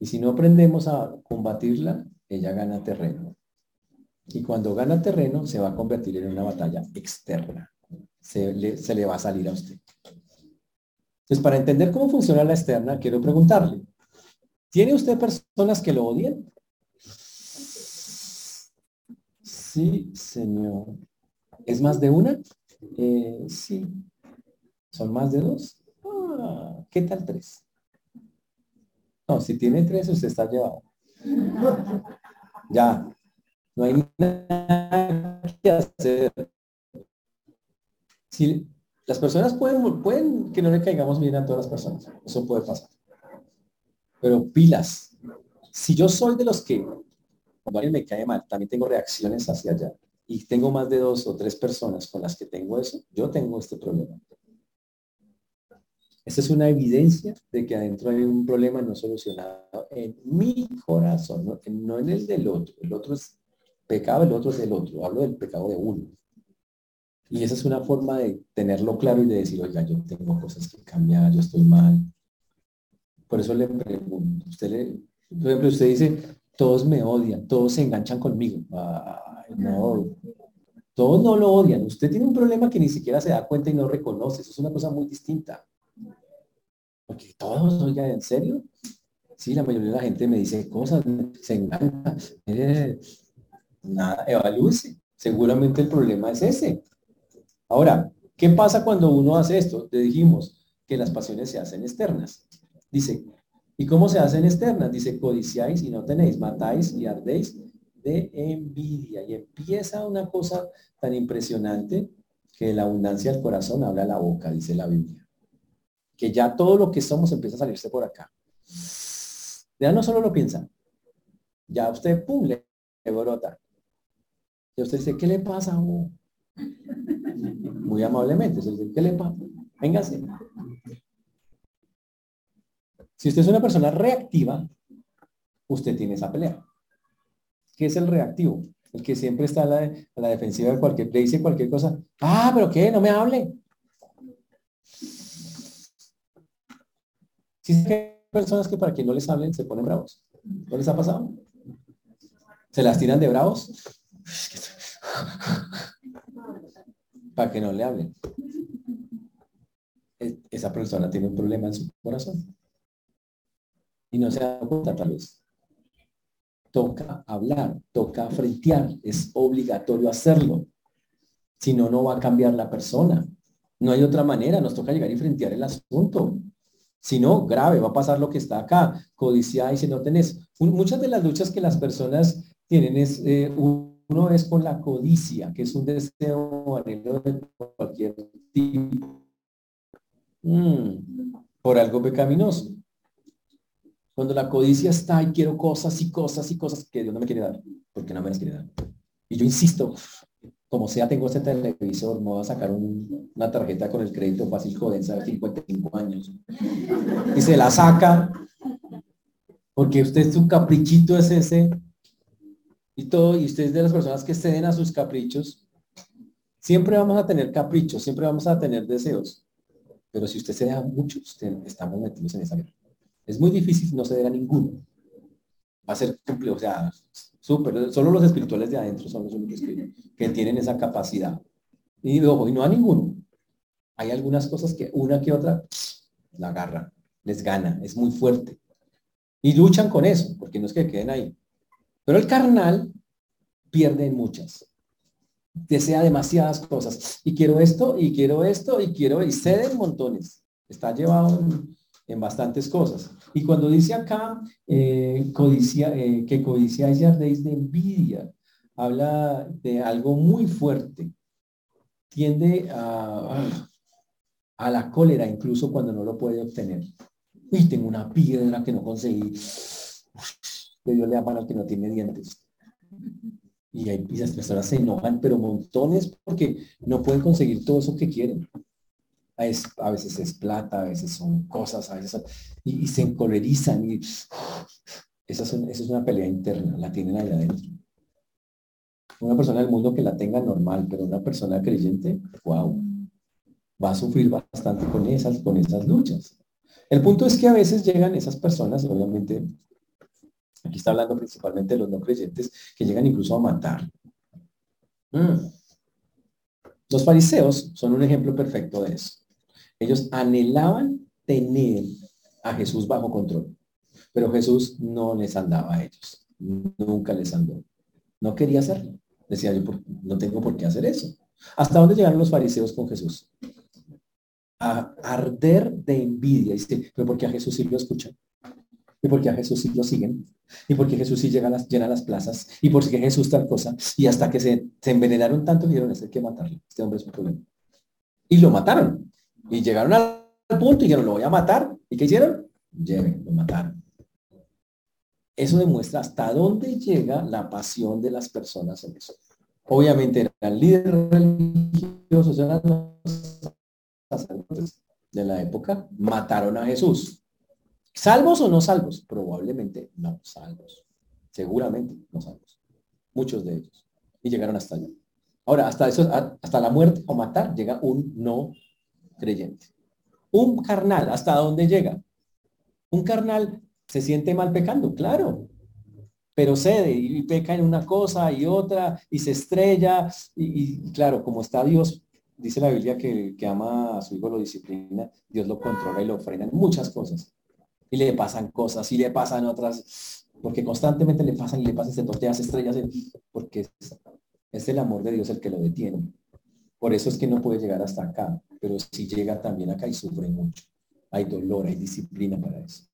Y si no aprendemos a combatirla, ella gana terreno. Y cuando gana terreno, se va a convertir en una batalla externa. Se le, va a salir a usted. Entonces, para entender cómo funciona la externa, quiero preguntarle, ¿tiene usted personas que lo odian? Sí, señor. ¿Es más de una? Eh, sí. ¿Son más de dos? Ah, ¿Qué tal tres? No, si tiene tres, usted está llevado. Ya. No hay nada que hacer. Si las personas pueden, pueden que no le caigamos bien a todas las personas. Eso puede pasar. Pero pilas. Si yo soy de los que cuando alguien me cae mal, también tengo reacciones hacia allá y tengo más de dos o tres personas con las que tengo eso, yo tengo este problema. Esta es una evidencia de que adentro hay un problema no solucionado en mi corazón, no, no en el del otro. El otro es pecado, el otro es del otro. Hablo del pecado de uno. Y esa es una forma de tenerlo claro y de decir, oiga, yo tengo cosas que cambiar, yo estoy mal. Por eso le pregunto, usted le, por ejemplo, usted dice, todos me odian, todos se enganchan conmigo. No, todos no lo odian. Usted tiene un problema que ni siquiera se da cuenta y no reconoce. Eso es una cosa muy distinta. Porque todos, oigan, ¿en serio? Sí, la mayoría de la gente me dice cosas, se engancha. Eh, nada, evalúese. Seguramente el problema es ese. Ahora, ¿qué pasa cuando uno hace esto? Le dijimos que las pasiones se hacen externas. Dice, ¿Y cómo se hacen externas? Dice, codiciáis y no tenéis, matáis y ardéis de envidia. Y empieza una cosa tan impresionante que la abundancia del corazón habla la boca, dice la Biblia. Que ya todo lo que somos empieza a salirse por acá. Ya no solo lo piensa, ya usted, pum, le, brota. Y usted dice, ¿qué le pasa? Muy amablemente, ¿qué le pasa? Véngase. Si usted es una persona reactiva, usted tiene esa pelea. ¿Qué es el reactivo? El que siempre está a la, defensiva de cualquier, le dice cualquier cosa. Ah, pero ¿qué? No me hable. Si hay personas que para que no les hablen se ponen bravos. ¿No les ha pasado? ¿Se las tiran de bravos? Para que no le hablen. Esa persona tiene un problema en su corazón y no se da cuenta tal vez. Toca hablar, toca frentear, es obligatorio hacerlo. Si no, no va a cambiar la persona. No hay otra manera, nos toca llegar y frentear el asunto. Si no, grave, va a pasar lo que está acá. Codicia y si no tenés. Muchas de las luchas que las personas tienen es, eh, uno es con la codicia, que es un deseo anhelo de cualquier tipo. Mm, por algo pecaminoso. Cuando la codicia está y quiero cosas y cosas y cosas que Dios no me quiere dar, porque no me las quiere dar. Y yo insisto, como sea, tengo este televisor, no voy a sacar una tarjeta con el crédito fácil Jodensa de 55 años. Y se la saca, porque usted su caprichito es ese, y todo, y usted es de las personas que ceden a sus caprichos. Siempre vamos a tener caprichos, siempre vamos a tener deseos. Pero si usted se deja mucho, usted, estamos metidos en esa guerra. Es muy difícil no ceder a ninguno. Va a ser complejo, o sea, súper. Solo los espirituales de adentro son los únicos que, tienen esa capacidad. Y luego, y no a ninguno. Hay algunas cosas que una que otra la agarra, les gana, es muy fuerte. Y luchan con eso, porque no es que queden ahí. Pero el carnal pierde muchas. Desea demasiadas cosas. Y quiero esto, y quiero esto, y quiero, y cede montones. Está llevado en bastantes cosas. Y cuando dice acá eh, codicia, eh, que codiciáis y ardéis de envidia, habla de algo muy fuerte. Tiende a, a, la cólera incluso cuando no lo puede obtener. Y tengo una piedra que no conseguí. Que Dios le da al que no tiene dientes. Y, hay, y las personas se enojan, pero montones porque no pueden conseguir todo eso que quieren a veces es plata, a veces son cosas, a veces y, se encolerizan y Esa es, es una pelea interna, la tienen ahí adentro. Una persona del mundo que la tenga normal, pero una persona creyente, wow, va a sufrir bastante con esas, con esas luchas. El punto es que a veces llegan esas personas, obviamente, aquí está hablando principalmente de los no creyentes, que llegan incluso a matar. Mm. Los fariseos son un ejemplo perfecto de eso. Ellos anhelaban tener a Jesús bajo control, pero Jesús no les andaba a ellos, nunca les andó. No quería hacerlo. Decía yo, no tengo por qué hacer eso. ¿Hasta dónde llegaron los fariseos con Jesús? A arder de envidia. Dice, pero porque a Jesús sí lo escuchan. Y porque a Jesús sí lo siguen. Y porque Jesús sí llega a las, llena las plazas. Y porque Jesús tal cosa. Y hasta que se, envenenaron tanto, dijeron, es que matarlo. Este hombre es un problema. Y lo mataron. Y llegaron al punto y dijeron, lo voy a matar. ¿Y qué hicieron? Lleven, lo mataron. Eso demuestra hasta dónde llega la pasión de las personas en eso. Obviamente eran líderes religiosos, eran los de la época, mataron a Jesús. ¿Salvos o no salvos? Probablemente no salvos. Seguramente no salvos. Muchos de ellos. Y llegaron hasta allá. Ahora, hasta eso, hasta la muerte o matar, llega un no creyente. Un carnal, ¿hasta dónde llega? Un carnal se siente mal pecando, claro, pero cede y, peca en una cosa y otra y se estrella y, claro, como está Dios, dice la Biblia que, ama a su hijo, lo disciplina, Dios lo controla y lo frena en muchas cosas. Y le pasan cosas y le pasan otras, porque constantemente le pasan y le pasan, se tortea, se estrella, porque es el amor de Dios el que lo detiene. Por eso es que no puede llegar hasta acá, pero si llega también acá y sufre mucho. Hay dolor, hay disciplina para eso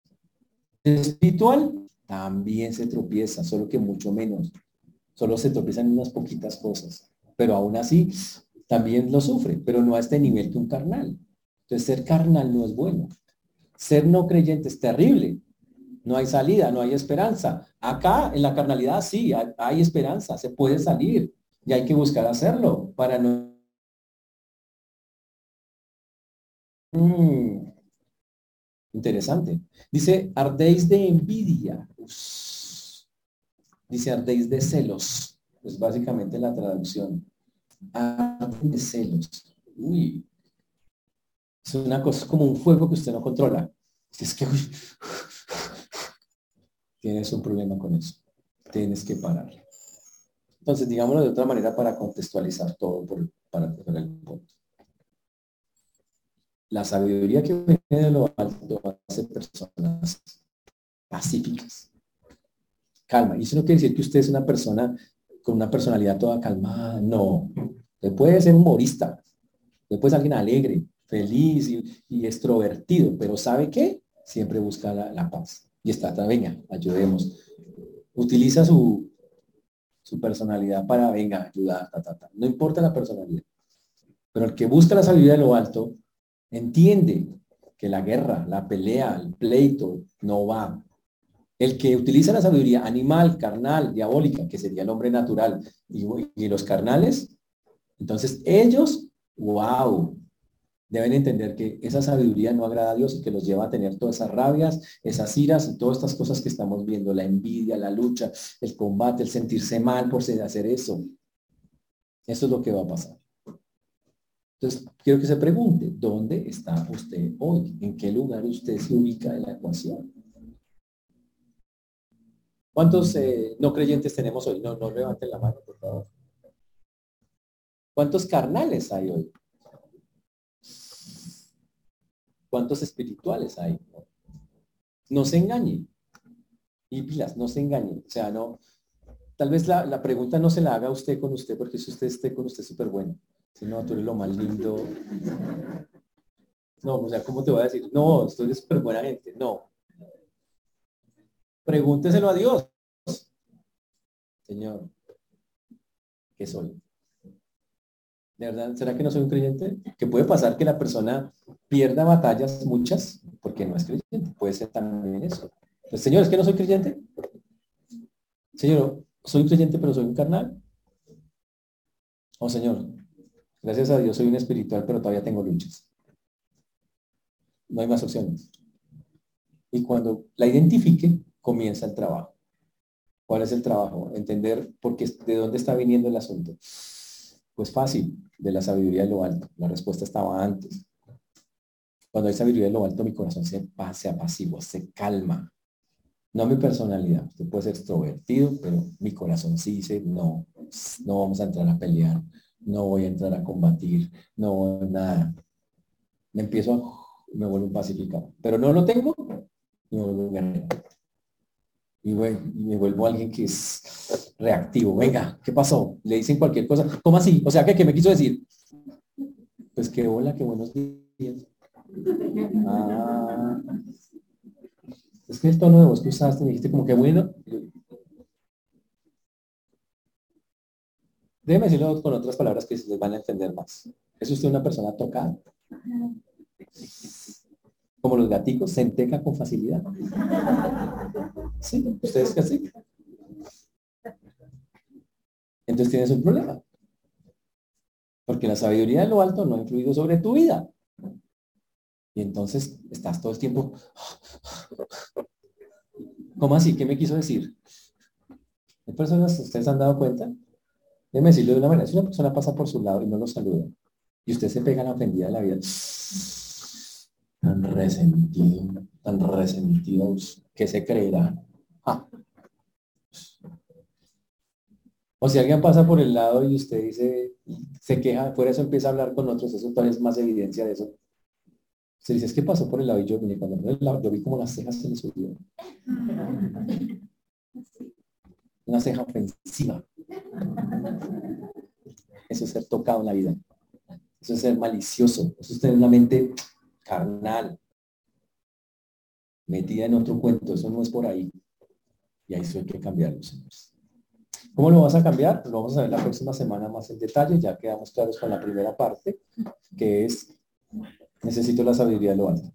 espiritual también se tropieza, solo que mucho menos. Solo se tropiezan unas poquitas cosas. Pero aún así, también lo sufre, pero no a este nivel que un carnal. Entonces, ser carnal no es bueno. Ser no creyente es terrible. No hay salida, no hay esperanza. Acá, en la carnalidad, sí, hay, esperanza, se puede salir. Y hay que buscar hacerlo para no... Mm. Interesante. Dice, ardéis de envidia. Dice, ardéis de celos. Es básicamente la traducción. Ardéis de celos. Uy. Es una cosa, como un fuego que usted no controla. Es que, tienes un problema con eso. Tienes que parar. Entonces, digámoslo de otra manera para contextualizar todo, por, para poner el punto. La sabiduría que viene de lo alto hace personas pacíficas. Calma. Y eso no quiere decir que usted es una persona con una personalidad toda calmada. No. Usted puede ser humorista. Usted puede ser alguien alegre, feliz y, extrovertido. Pero ¿sabe qué? Siempre busca la, paz. Y está, venga, ayudemos. Utiliza su, su personalidad para, venga, ayudar, No importa la personalidad. Pero el que busca la sabiduría de lo alto entiende que la guerra, la pelea, el pleito no va. El que utiliza la sabiduría animal, carnal, diabólica, que sería el hombre natural, y, los carnales, entonces ellos, wow, deben entender que esa sabiduría no agrada a Dios y que los lleva a tener todas esas rabias, esas iras y todas estas cosas que estamos viendo, la envidia, la lucha, el combate, el sentirse mal por hacer eso. Eso es lo que va a pasar. Entonces, quiero que se pregunte, ¿dónde está usted hoy? ¿En qué lugar usted se ubica en la ecuación? ¿Cuántos eh, no creyentes tenemos hoy? No, no levanten la mano, por favor. ¿Cuántos carnales hay hoy? ¿Cuántos espirituales hay? No se engañen. Y pilas, no se engañen. O sea, no. Tal vez la, la pregunta no se la haga usted con usted, porque si usted esté con usted súper bueno. Si no, tú eres lo más lindo. No, o sea, ¿cómo te voy a decir? No, estoy súper buena gente. No. Pregúnteselo a Dios. Señor, ¿qué soy? ¿De verdad? ¿Será que no soy un creyente? Que puede pasar que la persona pierda batallas, muchas, porque no es creyente. Puede ser también eso. Pues, señor, ¿es que no soy creyente? Señor, soy creyente, pero soy un carnal. Oh, Señor, Gracias a Dios soy un espiritual, pero todavía tengo luchas. No hay más opciones. Y cuando la identifique, comienza el trabajo. ¿Cuál es el trabajo? Entender por qué, de dónde está viniendo el asunto. Pues fácil, de la sabiduría de lo alto. La respuesta estaba antes. Cuando hay sabiduría de lo alto, mi corazón se, se apacigua, se calma. No mi personalidad. Usted puede ser extrovertido, pero mi corazón sí dice, no, no vamos a entrar a pelear, no voy a entrar a combatir, no nada. Me empiezo a, me vuelvo pacificado. Pero no lo tengo, me vuelvo un Y, me vuelvo alguien que es reactivo. Venga, ¿qué pasó? Le dicen cualquier cosa. ¿Cómo así? O sea, ¿qué, qué me quiso decir? Pues qué hola, qué buenos días. Ah, es que el tono de voz que usaste, me dijiste como que bueno. Déjeme decirlo con otras palabras que se van a entender más. ¿Es usted una persona tocada? Como los gaticos, se enteca con facilidad. Sí, ustedes que así. Entonces tienes un problema. Porque la sabiduría de lo alto no ha influido sobre tu vida. Y entonces estás todo el tiempo. ¿Cómo así? ¿Qué me quiso decir? ¿Hay personas, ustedes han dado cuenta? Déjeme decirlo de una manera. Si una persona pasa por su lado y no lo saluda, y usted se pega la ofendida de la vida, tan resentido, tan resentido, que se creerá. Ah. O si alguien pasa por el lado y usted dice, se queja, por eso empieza a hablar con otros, eso todavía es más evidencia de eso. Se dice, es que pasó por el lado y yo, cuando el lado, yo vi como las cejas se le subió. Una ceja ofensiva. Eso es ser tocado en la vida. Eso es ser malicioso. Eso es tener una mente carnal. Metida en otro cuento. Eso no es por ahí. Y ahí eso hay que cambiarlo, señores. ¿Cómo lo vas a cambiar? Lo vamos a ver la próxima semana más en detalle. Ya quedamos claros con la primera parte, que es necesito la sabiduría de lo alto.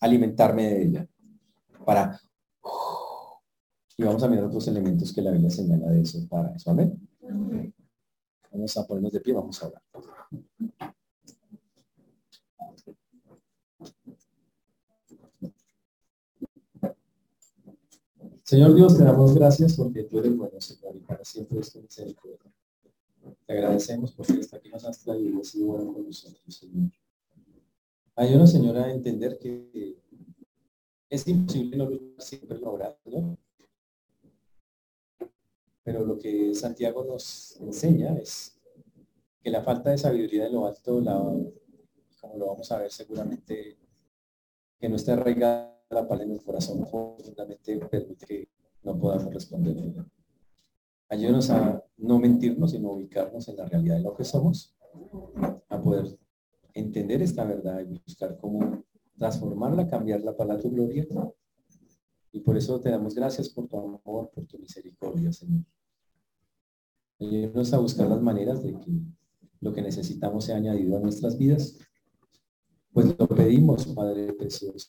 Alimentarme de ella. Para... Vamos a mirar otros elementos que la Biblia señala de eso para eso. Amén. Vamos a ponernos de pie, vamos a hablar. Señor Dios, te damos gracias porque tú eres bueno, Señor, y para siempre es tu misericordia. Te agradecemos porque hasta aquí nos has traído y sido bueno con nosotros, Señor. Ayúdanos, Señor, a entender que es imposible no siempre lograrlo. Pero lo que Santiago nos enseña es que la falta de sabiduría de lo alto, como lo vamos a ver seguramente, que no esté arraigada la palabra en el corazón, profundamente permite que no podamos responder. Ayúdanos a no mentirnos, sino ubicarnos en la realidad de lo que somos, a poder entender esta verdad y buscar cómo transformarla, cambiarla para tu gloria. Y por eso te damos gracias por tu amor, por tu misericordia, Señor. Ayúdanos a buscar las maneras de que lo que necesitamos sea añadido a nuestras vidas. Pues lo pedimos, Padre Precioso,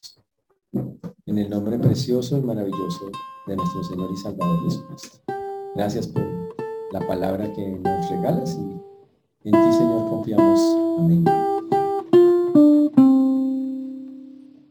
en el nombre precioso y maravilloso de nuestro Señor y Salvador Jesucristo. Gracias por la palabra que nos regalas y en ti, Señor, confiamos. Amén.